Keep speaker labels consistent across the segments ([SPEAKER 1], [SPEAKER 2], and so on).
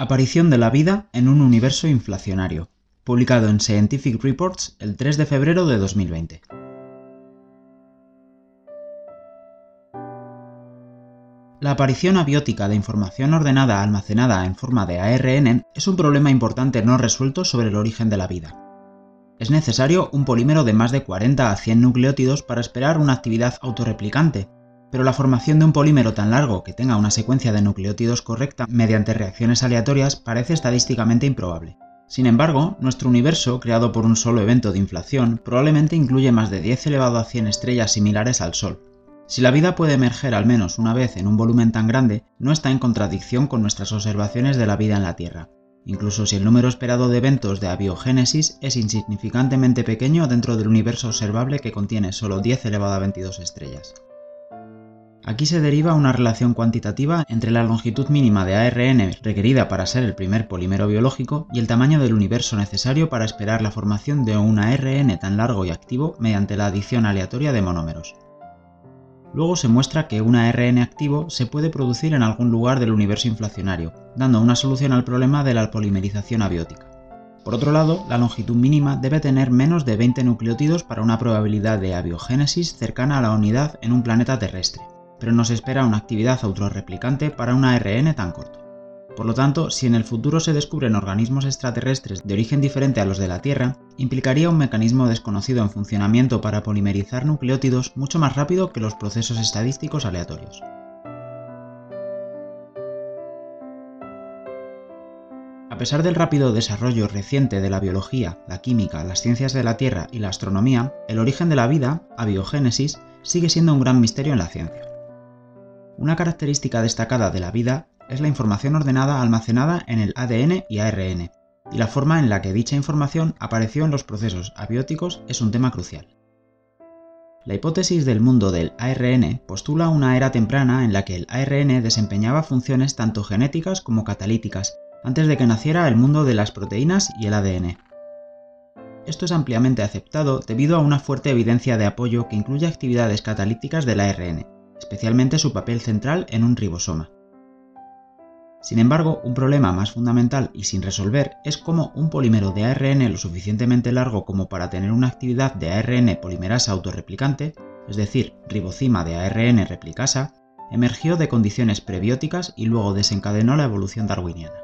[SPEAKER 1] Aparición de la vida en un universo inflacionario, publicado en Scientific Reports el 3 de febrero de 2020. La aparición abiótica de información ordenada almacenada en forma de ARN es un problema importante no resuelto sobre el origen de la vida. Es necesario un polímero de más de 40 a 100 nucleótidos para esperar una actividad autorreplicante, pero la formación de un polímero tan largo que tenga una secuencia de nucleótidos correcta mediante reacciones aleatorias parece estadísticamente improbable. Sin embargo, nuestro universo, creado por un solo evento de inflación, probablemente incluye más de 10 elevado a 100 estrellas similares al Sol. Si la vida puede emerger al menos una vez en un volumen tan grande, no está en contradicción con nuestras observaciones de la vida en la Tierra, incluso si el número esperado de eventos de abiogénesis es insignificantemente pequeño dentro del universo observable que contiene solo 10 elevado a 22 estrellas. Aquí se deriva una relación cuantitativa entre la longitud mínima de ARN requerida para ser el primer polímero biológico y el tamaño del universo necesario para esperar la formación de un ARN tan largo y activo mediante la adición aleatoria de monómeros. Luego se muestra que un ARN activo se puede producir en algún lugar del universo inflacionario, dando una solución al problema de la polimerización abiótica. Por otro lado, la longitud mínima debe tener menos de 20 nucleótidos para una probabilidad de abiogénesis cercana a la unidad en un planeta terrestre pero no se espera una actividad autorreplicante para un ARN tan corto. Por lo tanto, si en el futuro se descubren organismos extraterrestres de origen diferente a los de la Tierra, implicaría un mecanismo desconocido en funcionamiento para polimerizar nucleótidos mucho más rápido que los procesos estadísticos aleatorios. A pesar del rápido desarrollo reciente de la biología, la química, las ciencias de la Tierra y la astronomía, el origen de la vida, abiogénesis, sigue siendo un gran misterio en la ciencia. Una característica destacada de la vida es la información ordenada almacenada en el ADN y ARN, y la forma en la que dicha información apareció en los procesos abióticos es un tema crucial. La hipótesis del mundo del ARN postula una era temprana en la que el ARN desempeñaba funciones tanto genéticas como catalíticas, antes de que naciera el mundo de las proteínas y el ADN. Esto es ampliamente aceptado debido a una fuerte evidencia de apoyo que incluye actividades catalíticas del ARN, especialmente su papel central en un ribosoma. Sin embargo, un problema más fundamental y sin resolver es cómo un polímero de ARN lo suficientemente largo como para tener una actividad de ARN polimerasa autorreplicante, es decir, ribocima de ARN replicasa, emergió de condiciones prebióticas y luego desencadenó la evolución darwiniana.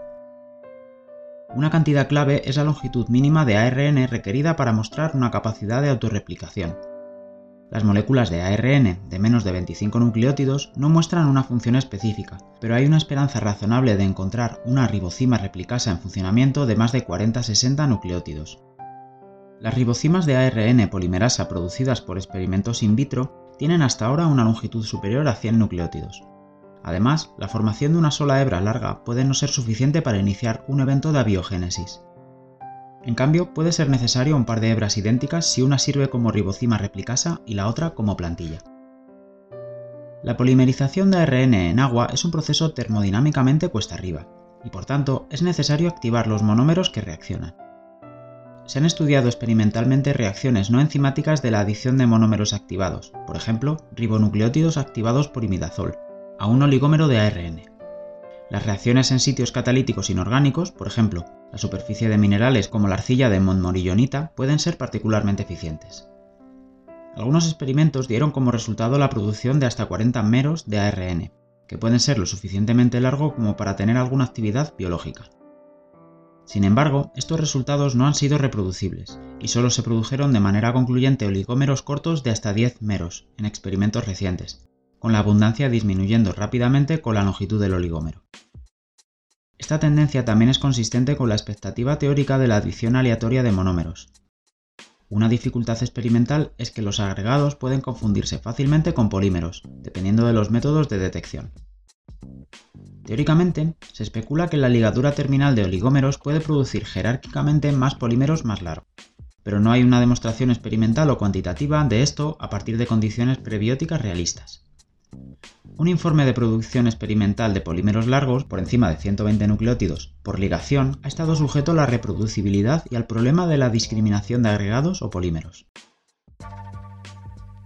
[SPEAKER 1] Una cantidad clave es la longitud mínima de ARN requerida para mostrar una capacidad de autorreplicación, las moléculas de ARN de menos de 25 nucleótidos no muestran una función específica, pero hay una esperanza razonable de encontrar una ribocima replicasa en funcionamiento de más de 40-60 nucleótidos. Las ribocimas de ARN polimerasa producidas por experimentos in vitro tienen hasta ahora una longitud superior a 100 nucleótidos. Además, la formación de una sola hebra larga puede no ser suficiente para iniciar un evento de abiogénesis. En cambio, puede ser necesario un par de hebras idénticas si una sirve como ribocima replicasa y la otra como plantilla. La polimerización de ARN en agua es un proceso termodinámicamente cuesta arriba, y por tanto es necesario activar los monómeros que reaccionan. Se han estudiado experimentalmente reacciones no enzimáticas de la adición de monómeros activados, por ejemplo, ribonucleótidos activados por imidazol, a un oligómero de ARN. Las reacciones en sitios catalíticos inorgánicos, por ejemplo, la superficie de minerales como la arcilla de Montmorillonita, pueden ser particularmente eficientes. Algunos experimentos dieron como resultado la producción de hasta 40 meros de ARN, que pueden ser lo suficientemente largo como para tener alguna actividad biológica. Sin embargo, estos resultados no han sido reproducibles, y solo se produjeron de manera concluyente oligómeros cortos de hasta 10 meros en experimentos recientes, con la abundancia disminuyendo rápidamente con la longitud del oligómero. Esta tendencia también es consistente con la expectativa teórica de la adición aleatoria de monómeros. Una dificultad experimental es que los agregados pueden confundirse fácilmente con polímeros, dependiendo de los métodos de detección. Teóricamente, se especula que la ligadura terminal de oligómeros puede producir jerárquicamente más polímeros más largos, pero no hay una demostración experimental o cuantitativa de esto a partir de condiciones prebióticas realistas. Un informe de producción experimental de polímeros largos, por encima de 120 nucleótidos, por ligación, ha estado sujeto a la reproducibilidad y al problema de la discriminación de agregados o polímeros.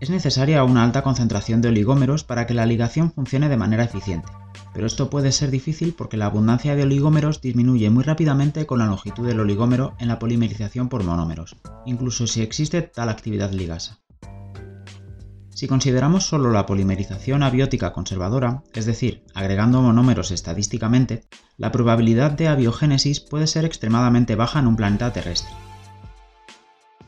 [SPEAKER 1] Es necesaria una alta concentración de oligómeros para que la ligación funcione de manera eficiente, pero esto puede ser difícil porque la abundancia de oligómeros disminuye muy rápidamente con la longitud del oligómero en la polimerización por monómeros, incluso si existe tal actividad ligasa. Si consideramos solo la polimerización abiótica conservadora, es decir, agregando monómeros estadísticamente, la probabilidad de abiogénesis puede ser extremadamente baja en un planeta terrestre.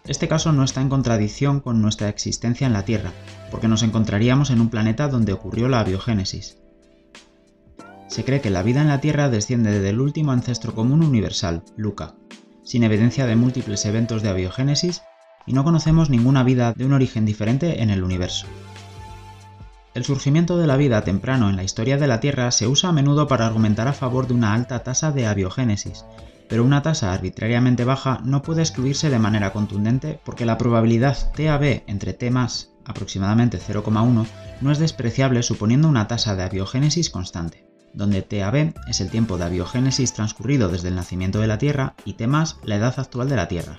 [SPEAKER 1] Este caso no está en contradicción con nuestra existencia en la Tierra, porque nos encontraríamos en un planeta donde ocurrió la abiogénesis. Se cree que la vida en la Tierra desciende del último ancestro común universal, Luca, sin evidencia de múltiples eventos de abiogénesis y no conocemos ninguna vida de un origen diferente en el universo. El surgimiento de la vida temprano en la historia de la Tierra se usa a menudo para argumentar a favor de una alta tasa de abiogénesis, pero una tasa arbitrariamente baja no puede excluirse de manera contundente porque la probabilidad TAB entre T aproximadamente 0,1, no es despreciable suponiendo una tasa de abiogénesis constante, donde TAB es el tiempo de abiogénesis transcurrido desde el nacimiento de la Tierra y T la edad actual de la Tierra.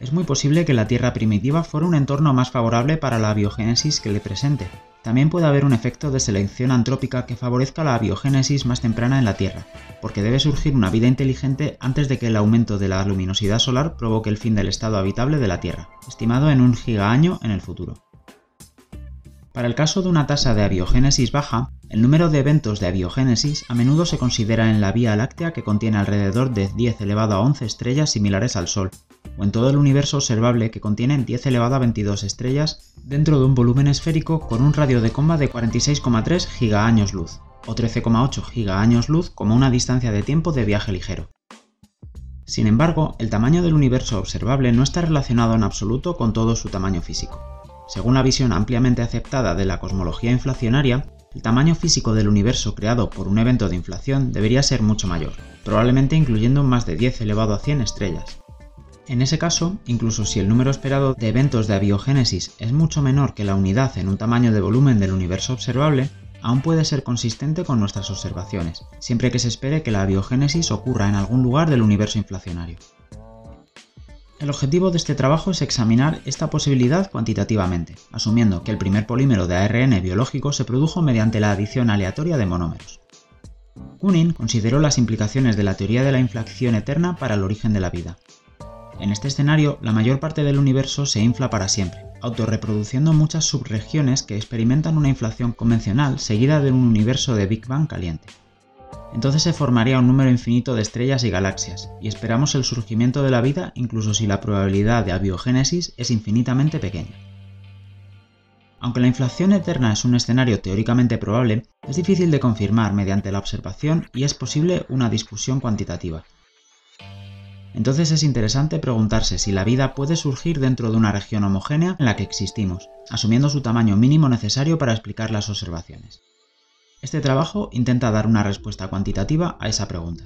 [SPEAKER 1] Es muy posible que la Tierra primitiva fuera un entorno más favorable para la abiogénesis que el presente, también puede haber un efecto de selección antrópica que favorezca la abiogénesis más temprana en la Tierra, porque debe surgir una vida inteligente antes de que el aumento de la luminosidad solar provoque el fin del estado habitable de la Tierra, estimado en un gigaaño en el futuro. Para el caso de una tasa de abiogénesis baja, el número de eventos de abiogénesis a menudo se considera en la Vía Láctea que contiene alrededor de 10 elevado a 11 estrellas similares al Sol, o en todo el universo observable que contiene 10 elevado a 22 estrellas dentro de un volumen esférico con un radio de comba de 46,3 gigaaños luz, o 13,8 gigaaños luz como una distancia de tiempo de viaje ligero. Sin embargo, el tamaño del universo observable no está relacionado en absoluto con todo su tamaño físico. Según la visión ampliamente aceptada de la cosmología inflacionaria, el tamaño físico del universo creado por un evento de inflación debería ser mucho mayor, probablemente incluyendo más de 10 elevado a 100 estrellas, en ese caso, incluso si el número esperado de eventos de abiogénesis es mucho menor que la unidad en un tamaño de volumen del universo observable, aún puede ser consistente con nuestras observaciones, siempre que se espere que la abiogénesis ocurra en algún lugar del universo inflacionario. El objetivo de este trabajo es examinar esta posibilidad cuantitativamente, asumiendo que el primer polímero de ARN biológico se produjo mediante la adición aleatoria de monómeros. Kunin consideró las implicaciones de la teoría de la inflación eterna para el origen de la vida, en este escenario, la mayor parte del universo se infla para siempre, autorreproduciendo muchas subregiones que experimentan una inflación convencional seguida de un universo de Big Bang caliente. Entonces se formaría un número infinito de estrellas y galaxias, y esperamos el surgimiento de la vida incluso si la probabilidad de abiogénesis es infinitamente pequeña. Aunque la inflación eterna es un escenario teóricamente probable, es difícil de confirmar mediante la observación y es posible una discusión cuantitativa. Entonces es interesante preguntarse si la vida puede surgir dentro de una región homogénea en la que existimos, asumiendo su tamaño mínimo necesario para explicar las observaciones. Este trabajo intenta dar una respuesta cuantitativa a esa pregunta.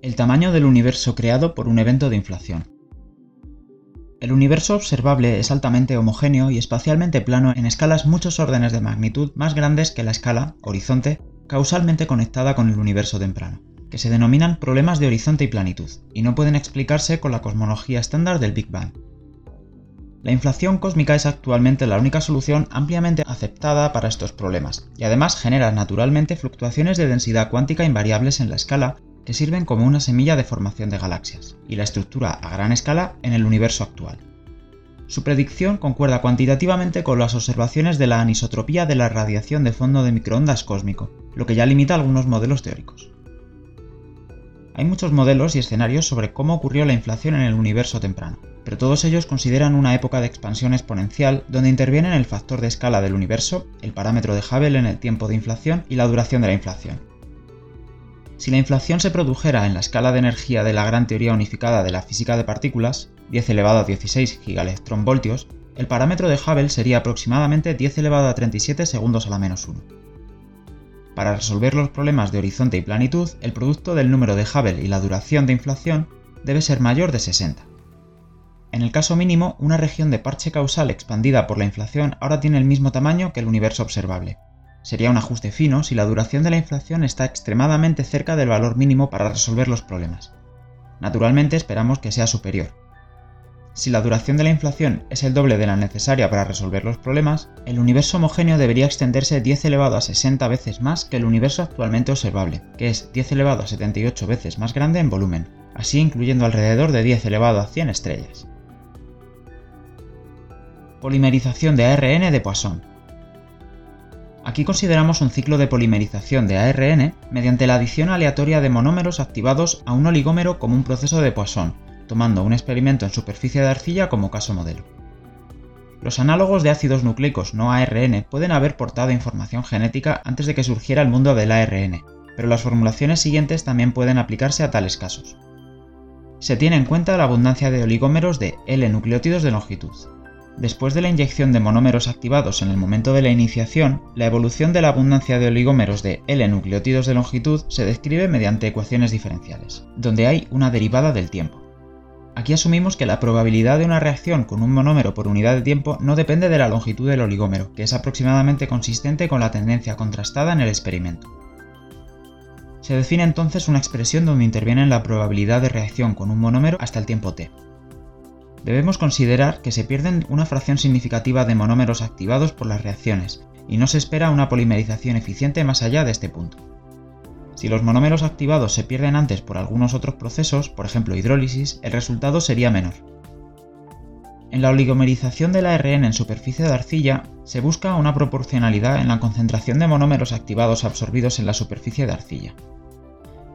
[SPEAKER 1] El tamaño del universo creado por un evento de inflación. El universo observable es altamente homogéneo y espacialmente plano en escalas muchos órdenes de magnitud más grandes que la escala, horizonte, causalmente conectada con el universo temprano que se denominan problemas de horizonte y planitud, y no pueden explicarse con la cosmología estándar del Big Bang. La inflación cósmica es actualmente la única solución ampliamente aceptada para estos problemas, y además genera naturalmente fluctuaciones de densidad cuántica invariables en la escala que sirven como una semilla de formación de galaxias, y la estructura a gran escala en el universo actual. Su predicción concuerda cuantitativamente con las observaciones de la anisotropía de la radiación de fondo de microondas cósmico, lo que ya limita algunos modelos teóricos. Hay muchos modelos y escenarios sobre cómo ocurrió la inflación en el universo temprano, pero todos ellos consideran una época de expansión exponencial donde intervienen el factor de escala del universo, el parámetro de Hubble en el tiempo de inflación y la duración de la inflación. Si la inflación se produjera en la escala de energía de la gran teoría unificada de la física de partículas, 10 elevado a 16 gigaelectronvoltios, el parámetro de Hubble sería aproximadamente 10 elevado a 37 segundos a la menos 1. Para resolver los problemas de horizonte y planitud, el producto del número de Hubble y la duración de inflación debe ser mayor de 60. En el caso mínimo, una región de parche causal expandida por la inflación ahora tiene el mismo tamaño que el universo observable. Sería un ajuste fino si la duración de la inflación está extremadamente cerca del valor mínimo para resolver los problemas. Naturalmente esperamos que sea superior. Si la duración de la inflación es el doble de la necesaria para resolver los problemas, el universo homogéneo debería extenderse 10 elevado a 60 veces más que el universo actualmente observable, que es 10 elevado a 78 veces más grande en volumen, así incluyendo alrededor de 10 elevado a 100 estrellas. Polimerización de ARN de Poisson. Aquí consideramos un ciclo de polimerización de ARN mediante la adición aleatoria de monómeros activados a un oligómero como un proceso de Poisson, tomando un experimento en superficie de arcilla como caso modelo. Los análogos de ácidos nucleicos no ARN pueden haber portado información genética antes de que surgiera el mundo del ARN, pero las formulaciones siguientes también pueden aplicarse a tales casos. Se tiene en cuenta la abundancia de oligómeros de L nucleótidos de longitud. Después de la inyección de monómeros activados en el momento de la iniciación, la evolución de la abundancia de oligómeros de L nucleótidos de longitud se describe mediante ecuaciones diferenciales, donde hay una derivada del tiempo. Aquí asumimos que la probabilidad de una reacción con un monómero por unidad de tiempo no depende de la longitud del oligómero, que es aproximadamente consistente con la tendencia contrastada en el experimento. Se define entonces una expresión donde interviene la probabilidad de reacción con un monómero hasta el tiempo t. Debemos considerar que se pierden una fracción significativa de monómeros activados por las reacciones, y no se espera una polimerización eficiente más allá de este punto. Si los monómeros activados se pierden antes por algunos otros procesos, por ejemplo hidrólisis, el resultado sería menor. En la oligomerización del ARN en superficie de arcilla se busca una proporcionalidad en la concentración de monómeros activados absorbidos en la superficie de arcilla.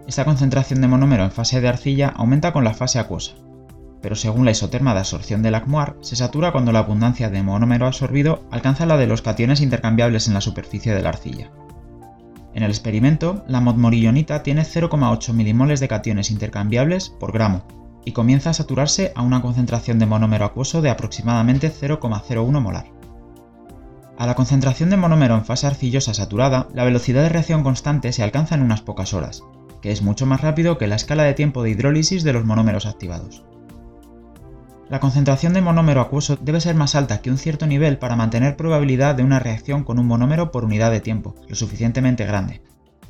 [SPEAKER 1] Esta concentración de monómero en fase de arcilla aumenta con la fase acuosa, pero según la isoterma de absorción del ACMUAR, se satura cuando la abundancia de monómero absorbido alcanza la de los cationes intercambiables en la superficie de la arcilla. En el experimento, la modmorillonita tiene 0,8 milimoles de cationes intercambiables por gramo y comienza a saturarse a una concentración de monómero acuoso de aproximadamente 0,01 molar. A la concentración de monómero en fase arcillosa saturada, la velocidad de reacción constante se alcanza en unas pocas horas, que es mucho más rápido que la escala de tiempo de hidrólisis de los monómeros activados. La concentración de monómero acuoso debe ser más alta que un cierto nivel para mantener probabilidad de una reacción con un monómero por unidad de tiempo, lo suficientemente grande.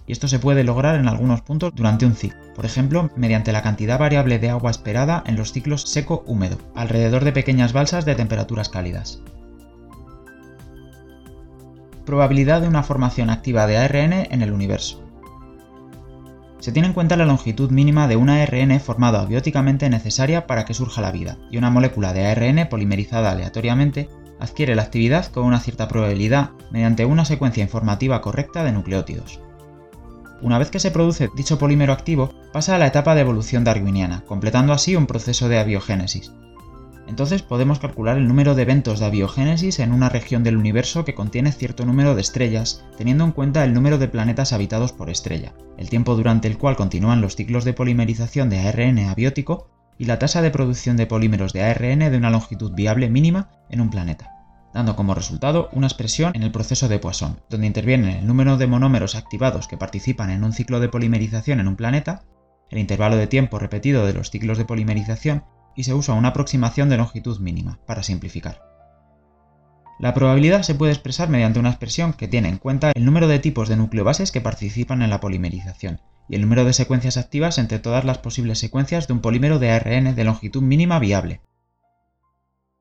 [SPEAKER 1] Y esto se puede lograr en algunos puntos durante un ciclo, por ejemplo, mediante la cantidad variable de agua esperada en los ciclos seco-húmedo, alrededor de pequeñas balsas de temperaturas cálidas. Probabilidad de una formación activa de ARN en el universo se tiene en cuenta la longitud mínima de una ARN formada abióticamente necesaria para que surja la vida, y una molécula de ARN polimerizada aleatoriamente adquiere la actividad con una cierta probabilidad mediante una secuencia informativa correcta de nucleótidos. Una vez que se produce dicho polímero activo, pasa a la etapa de evolución darwiniana, completando así un proceso de abiogénesis, entonces podemos calcular el número de eventos de abiogénesis en una región del universo que contiene cierto número de estrellas, teniendo en cuenta el número de planetas habitados por estrella, el tiempo durante el cual continúan los ciclos de polimerización de ARN abiótico y la tasa de producción de polímeros de ARN de una longitud viable mínima en un planeta, dando como resultado una expresión en el proceso de Poisson, donde intervienen el número de monómeros activados que participan en un ciclo de polimerización en un planeta, el intervalo de tiempo repetido de los ciclos de polimerización y se usa una aproximación de longitud mínima, para simplificar. La probabilidad se puede expresar mediante una expresión que tiene en cuenta el número de tipos de nucleobases que participan en la polimerización y el número de secuencias activas entre todas las posibles secuencias de un polímero de ARN de longitud mínima viable.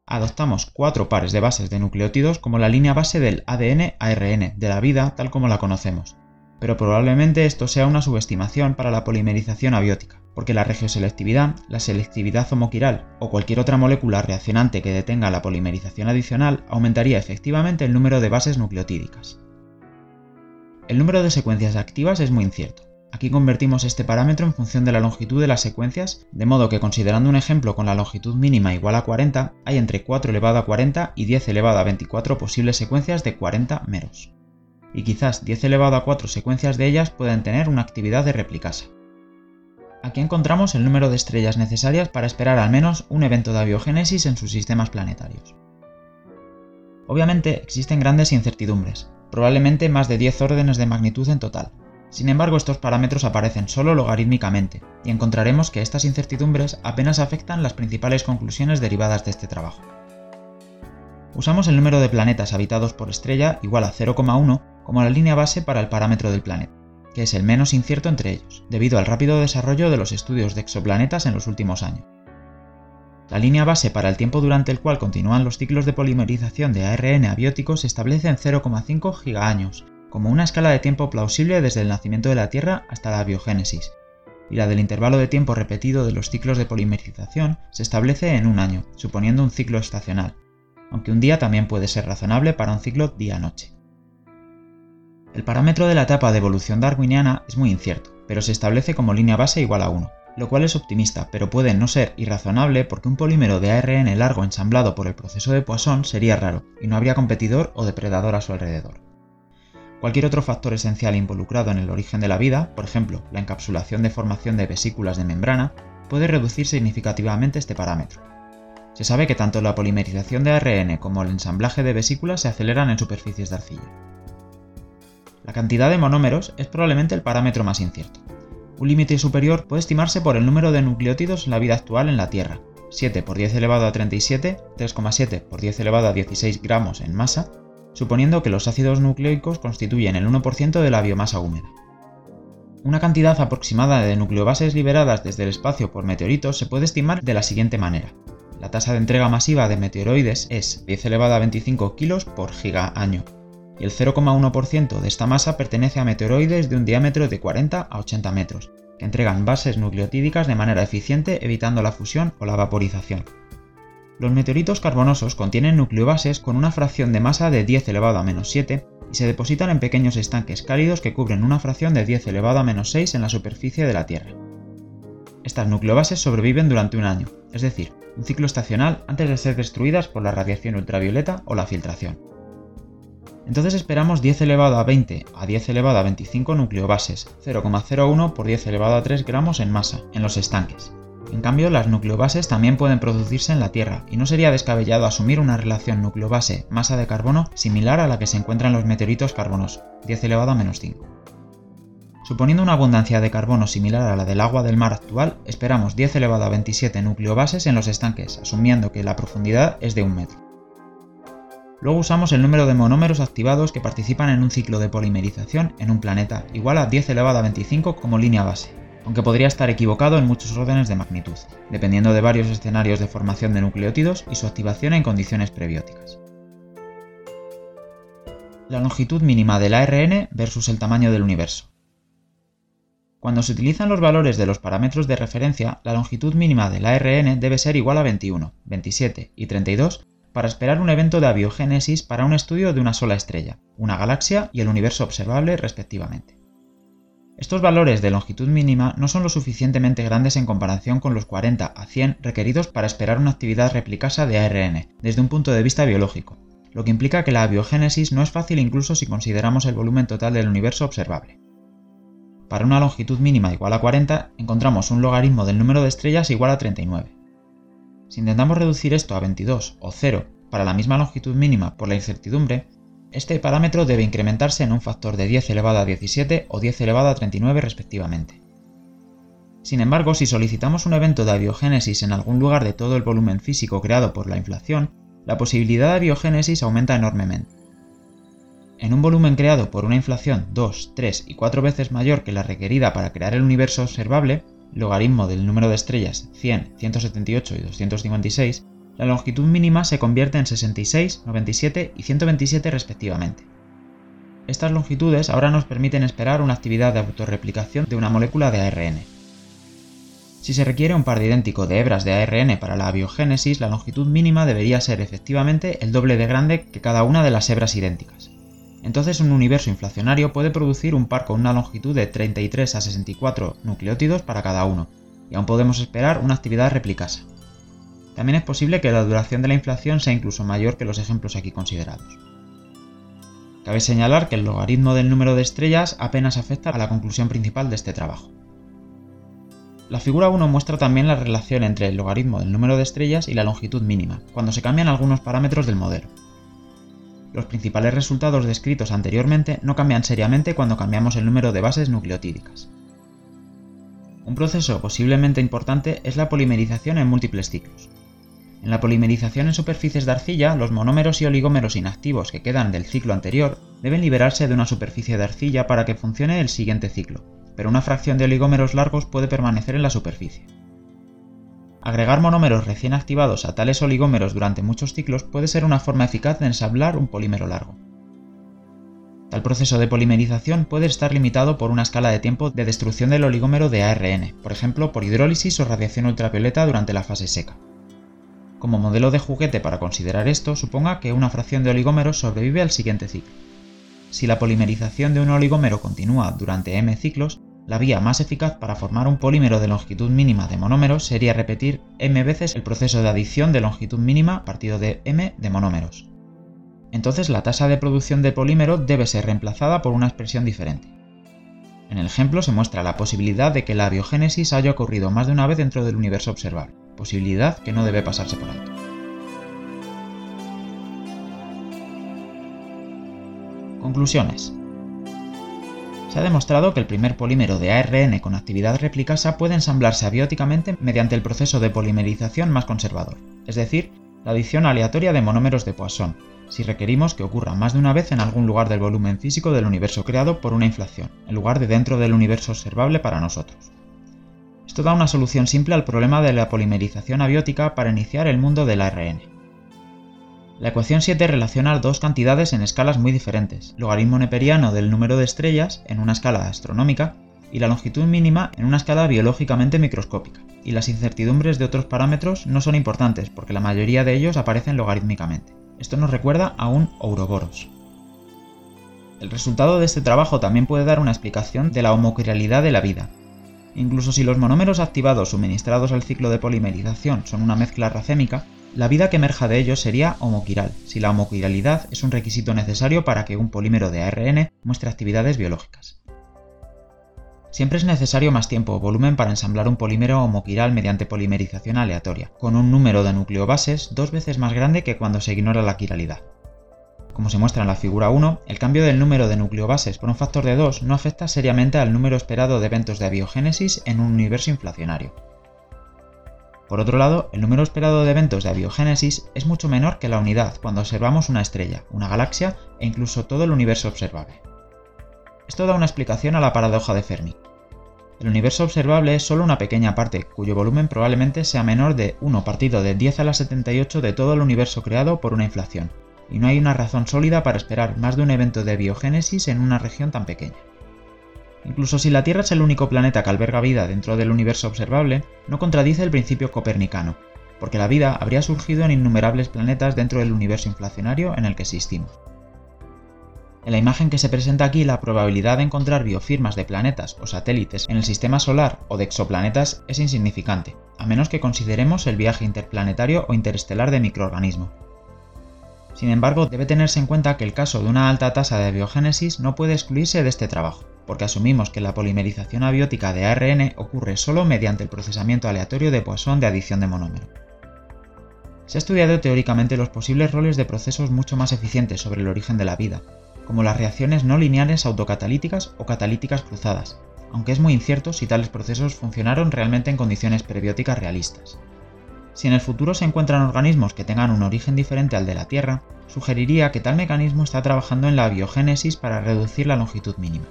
[SPEAKER 1] Adoptamos cuatro pares de bases de nucleótidos como la línea base del ADN-ARN de la vida tal como la conocemos, pero probablemente esto sea una subestimación para la polimerización abiótica porque la regioselectividad, la selectividad homoquiral o cualquier otra molécula reaccionante que detenga la polimerización adicional aumentaría efectivamente el número de bases nucleotídicas. El número de secuencias activas es muy incierto. Aquí convertimos este parámetro en función de la longitud de las secuencias, de modo que considerando un ejemplo con la longitud mínima igual a 40, hay entre 4 elevado a 40 y 10 elevado a 24 posibles secuencias de 40 meros. Y quizás 10 elevado a 4 secuencias de ellas pueden tener una actividad de replicasa. Aquí encontramos el número de estrellas necesarias para esperar al menos un evento de abiogénesis en sus sistemas planetarios. Obviamente existen grandes incertidumbres, probablemente más de 10 órdenes de magnitud en total. Sin embargo, estos parámetros aparecen solo logarítmicamente, y encontraremos que estas incertidumbres apenas afectan las principales conclusiones derivadas de este trabajo. Usamos el número de planetas habitados por estrella igual a 0,1 como la línea base para el parámetro del planeta que es el menos incierto entre ellos, debido al rápido desarrollo de los estudios de exoplanetas en los últimos años. La línea base para el tiempo durante el cual continúan los ciclos de polimerización de ARN abióticos se establece en 0,5 gigaaños, como una escala de tiempo plausible desde el nacimiento de la Tierra hasta la biogénesis, y la del intervalo de tiempo repetido de los ciclos de polimerización se establece en un año, suponiendo un ciclo estacional, aunque un día también puede ser razonable para un ciclo día-noche. El parámetro de la etapa de evolución darwiniana es muy incierto, pero se establece como línea base igual a 1, lo cual es optimista, pero puede no ser irrazonable porque un polímero de ARN largo ensamblado por el proceso de Poisson sería raro y no habría competidor o depredador a su alrededor. Cualquier otro factor esencial involucrado en el origen de la vida, por ejemplo, la encapsulación de formación de vesículas de membrana, puede reducir significativamente este parámetro. Se sabe que tanto la polimerización de ARN como el ensamblaje de vesículas se aceleran en superficies de arcilla. La cantidad de monómeros es probablemente el parámetro más incierto. Un límite superior puede estimarse por el número de nucleótidos en la vida actual en la Tierra, 7 por 10 elevado a 37, 3,7 por 10 elevado a 16 gramos en masa, suponiendo que los ácidos nucleicos constituyen el 1% de la biomasa húmeda. Una cantidad aproximada de nucleobases liberadas desde el espacio por meteoritos se puede estimar de la siguiente manera. La tasa de entrega masiva de meteoroides es 10 elevado a 25 kilos por giga año, y el 0,1% de esta masa pertenece a meteoroides de un diámetro de 40 a 80 metros, que entregan bases nucleotídicas de manera eficiente evitando la fusión o la vaporización. Los meteoritos carbonosos contienen nucleobases con una fracción de masa de 10 elevado a menos 7 y se depositan en pequeños estanques cálidos que cubren una fracción de 10 elevado a menos 6 en la superficie de la Tierra. Estas nucleobases sobreviven durante un año, es decir, un ciclo estacional antes de ser destruidas por la radiación ultravioleta o la filtración. Entonces esperamos 10 elevado a 20 a 10 elevado a 25 nucleobases, 0,01 por 10 elevado a 3 gramos en masa, en los estanques. En cambio, las nucleobases también pueden producirse en la Tierra, y no sería descabellado asumir una relación nucleobase-masa de carbono similar a la que se encuentra en los meteoritos carbonosos, 10 elevado a menos 5. Suponiendo una abundancia de carbono similar a la del agua del mar actual, esperamos 10 elevado a 27 nucleobases en los estanques, asumiendo que la profundidad es de un metro. Luego usamos el número de monómeros activados que participan en un ciclo de polimerización en un planeta igual a 10 elevado a 25 como línea base, aunque podría estar equivocado en muchos órdenes de magnitud, dependiendo de varios escenarios de formación de nucleótidos y su activación en condiciones prebióticas. La longitud mínima del ARN versus el tamaño del universo. Cuando se utilizan los valores de los parámetros de referencia, la longitud mínima del ARN debe ser igual a 21, 27 y 32 para esperar un evento de abiogénesis para un estudio de una sola estrella, una galaxia y el universo observable respectivamente. Estos valores de longitud mínima no son lo suficientemente grandes en comparación con los 40 a 100 requeridos para esperar una actividad replicasa de ARN, desde un punto de vista biológico, lo que implica que la biogénesis no es fácil incluso si consideramos el volumen total del universo observable. Para una longitud mínima igual a 40, encontramos un logaritmo del número de estrellas igual a 39. Si intentamos reducir esto a 22 o 0 para la misma longitud mínima por la incertidumbre, este parámetro debe incrementarse en un factor de 10 elevado a 17 o 10 elevado a 39 respectivamente. Sin embargo, si solicitamos un evento de abiogénesis en algún lugar de todo el volumen físico creado por la inflación, la posibilidad de abiogénesis aumenta enormemente. En un volumen creado por una inflación 2, 3 y 4 veces mayor que la requerida para crear el universo observable, logaritmo del número de estrellas 100, 178 y 256, la longitud mínima se convierte en 66, 97 y 127 respectivamente. Estas longitudes ahora nos permiten esperar una actividad de autorreplicación de una molécula de ARN. Si se requiere un par idéntico de hebras de ARN para la abiogénesis, la longitud mínima debería ser efectivamente el doble de grande que cada una de las hebras idénticas. Entonces un universo inflacionario puede producir un par con una longitud de 33 a 64 nucleótidos para cada uno, y aún podemos esperar una actividad replicasa. También es posible que la duración de la inflación sea incluso mayor que los ejemplos aquí considerados. Cabe señalar que el logaritmo del número de estrellas apenas afecta a la conclusión principal de este trabajo. La figura 1 muestra también la relación entre el logaritmo del número de estrellas y la longitud mínima, cuando se cambian algunos parámetros del modelo. Los principales resultados descritos anteriormente no cambian seriamente cuando cambiamos el número de bases nucleotídicas. Un proceso posiblemente importante es la polimerización en múltiples ciclos. En la polimerización en superficies de arcilla, los monómeros y oligómeros inactivos que quedan del ciclo anterior deben liberarse de una superficie de arcilla para que funcione el siguiente ciclo, pero una fracción de oligómeros largos puede permanecer en la superficie. Agregar monómeros recién activados a tales oligómeros durante muchos ciclos puede ser una forma eficaz de ensamblar un polímero largo. Tal proceso de polimerización puede estar limitado por una escala de tiempo de destrucción del oligómero de ARN, por ejemplo por hidrólisis o radiación ultravioleta durante la fase seca. Como modelo de juguete para considerar esto, suponga que una fracción de oligómeros sobrevive al siguiente ciclo. Si la polimerización de un oligómero continúa durante m ciclos, la vía más eficaz para formar un polímero de longitud mínima de monómeros sería repetir m veces el proceso de adición de longitud mínima partido de m de monómeros. Entonces la tasa de producción de polímero debe ser reemplazada por una expresión diferente. En el ejemplo se muestra la posibilidad de que la biogénesis haya ocurrido más de una vez dentro del universo observable, posibilidad que no debe pasarse por alto. Conclusiones. Se ha demostrado que el primer polímero de ARN con actividad replicasa puede ensamblarse abióticamente mediante el proceso de polimerización más conservador, es decir, la adición aleatoria de monómeros de Poisson, si requerimos que ocurra más de una vez en algún lugar del volumen físico del universo creado por una inflación, en lugar de dentro del universo observable para nosotros. Esto da una solución simple al problema de la polimerización abiótica para iniciar el mundo del ARN. La ecuación 7 relaciona dos cantidades en escalas muy diferentes, logaritmo neperiano del número de estrellas en una escala astronómica y la longitud mínima en una escala biológicamente microscópica, y las incertidumbres de otros parámetros no son importantes porque la mayoría de ellos aparecen logarítmicamente. Esto nos recuerda a un Ouroboros. El resultado de este trabajo también puede dar una explicación de la homoquiralidad de la vida. Incluso si los monómeros activados suministrados al ciclo de polimerización son una mezcla racémica, la vida que emerja de ellos sería homoquiral, si la homoquiralidad es un requisito necesario para que un polímero de ARN muestre actividades biológicas. Siempre es necesario más tiempo o volumen para ensamblar un polímero homoquiral mediante polimerización aleatoria, con un número de nucleobases dos veces más grande que cuando se ignora la quiralidad. Como se muestra en la figura 1, el cambio del número de nucleobases por un factor de 2 no afecta seriamente al número esperado de eventos de abiogénesis en un universo inflacionario. Por otro lado, el número esperado de eventos de abiogénesis es mucho menor que la unidad cuando observamos una estrella, una galaxia e incluso todo el universo observable. Esto da una explicación a la paradoja de Fermi. El universo observable es solo una pequeña parte, cuyo volumen probablemente sea menor de 1 partido de 10 a la 78 de todo el universo creado por una inflación, y no hay una razón sólida para esperar más de un evento de biogénesis en una región tan pequeña. Incluso si la Tierra es el único planeta que alberga vida dentro del universo observable, no contradice el principio copernicano, porque la vida habría surgido en innumerables planetas dentro del universo inflacionario en el que existimos. En la imagen que se presenta aquí, la probabilidad de encontrar biofirmas de planetas o satélites en el sistema solar o de exoplanetas es insignificante, a menos que consideremos el viaje interplanetario o interestelar de microorganismos. Sin embargo, debe tenerse en cuenta que el caso de una alta tasa de biogénesis no puede excluirse de este trabajo porque asumimos que la polimerización abiótica de ARN ocurre solo mediante el procesamiento aleatorio de Poisson de adición de monómero. Se ha estudiado teóricamente los posibles roles de procesos mucho más eficientes sobre el origen de la vida, como las reacciones no lineales autocatalíticas o catalíticas cruzadas, aunque es muy incierto si tales procesos funcionaron realmente en condiciones prebióticas realistas. Si en el futuro se encuentran organismos que tengan un origen diferente al de la Tierra, sugeriría que tal mecanismo está trabajando en la biogénesis para reducir la longitud mínima.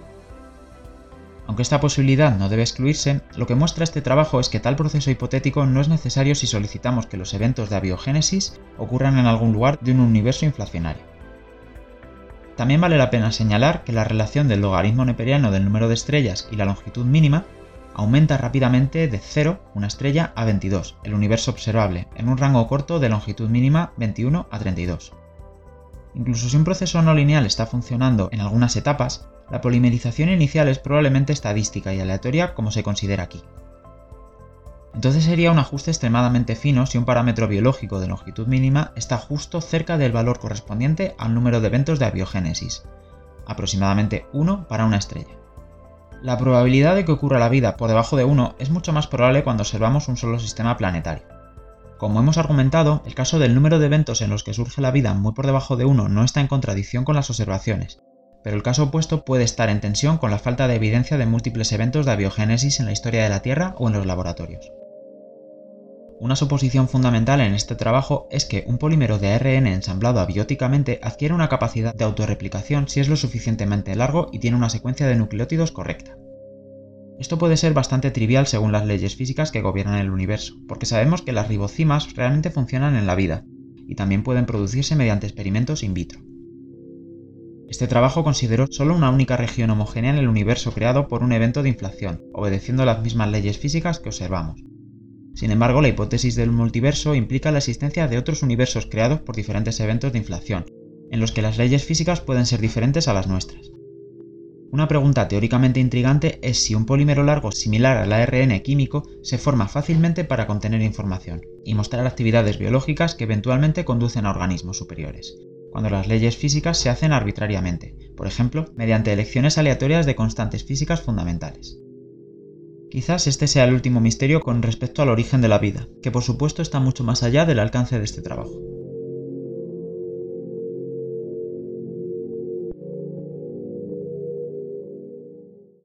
[SPEAKER 1] Aunque esta posibilidad no debe excluirse, lo que muestra este trabajo es que tal proceso hipotético no es necesario si solicitamos que los eventos de abiogénesis ocurran en algún lugar de un universo inflacionario. También vale la pena señalar que la relación del logaritmo neperiano del número de estrellas y la longitud mínima aumenta rápidamente de 0, una estrella, a 22, el universo observable, en un rango corto de longitud mínima 21 a 32. Incluso si un proceso no lineal está funcionando en algunas etapas, la polimerización inicial es probablemente estadística y aleatoria como se considera aquí. Entonces sería un ajuste extremadamente fino si un parámetro biológico de longitud mínima está justo cerca del valor correspondiente al número de eventos de abiogénesis, aproximadamente 1 para una estrella. La probabilidad de que ocurra la vida por debajo de 1 es mucho más probable cuando observamos un solo sistema planetario. Como hemos argumentado, el caso del número de eventos en los que surge la vida muy por debajo de 1 no está en contradicción con las observaciones, pero el caso opuesto puede estar en tensión con la falta de evidencia de múltiples eventos de abiogénesis en la historia de la Tierra o en los laboratorios. Una suposición fundamental en este trabajo es que un polímero de ARN ensamblado abióticamente adquiere una capacidad de autorreplicación si es lo suficientemente largo y tiene una secuencia de nucleótidos correcta. Esto puede ser bastante trivial según las leyes físicas que gobiernan el universo, porque sabemos que las ribocimas realmente funcionan en la vida, y también pueden producirse mediante experimentos in vitro. Este trabajo consideró solo una única región homogénea en el universo creado por un evento de inflación, obedeciendo las mismas leyes físicas que observamos. Sin embargo, la hipótesis del multiverso implica la existencia de otros universos creados por diferentes eventos de inflación, en los que las leyes físicas pueden ser diferentes a las nuestras. Una pregunta teóricamente intrigante es si un polímero largo similar al ARN químico se forma fácilmente para contener información y mostrar actividades biológicas que eventualmente conducen a organismos superiores, cuando las leyes físicas se hacen arbitrariamente, por ejemplo, mediante elecciones aleatorias de constantes físicas fundamentales. Quizás este sea el último misterio con respecto al origen de la vida, que por supuesto está mucho más allá del alcance de este trabajo.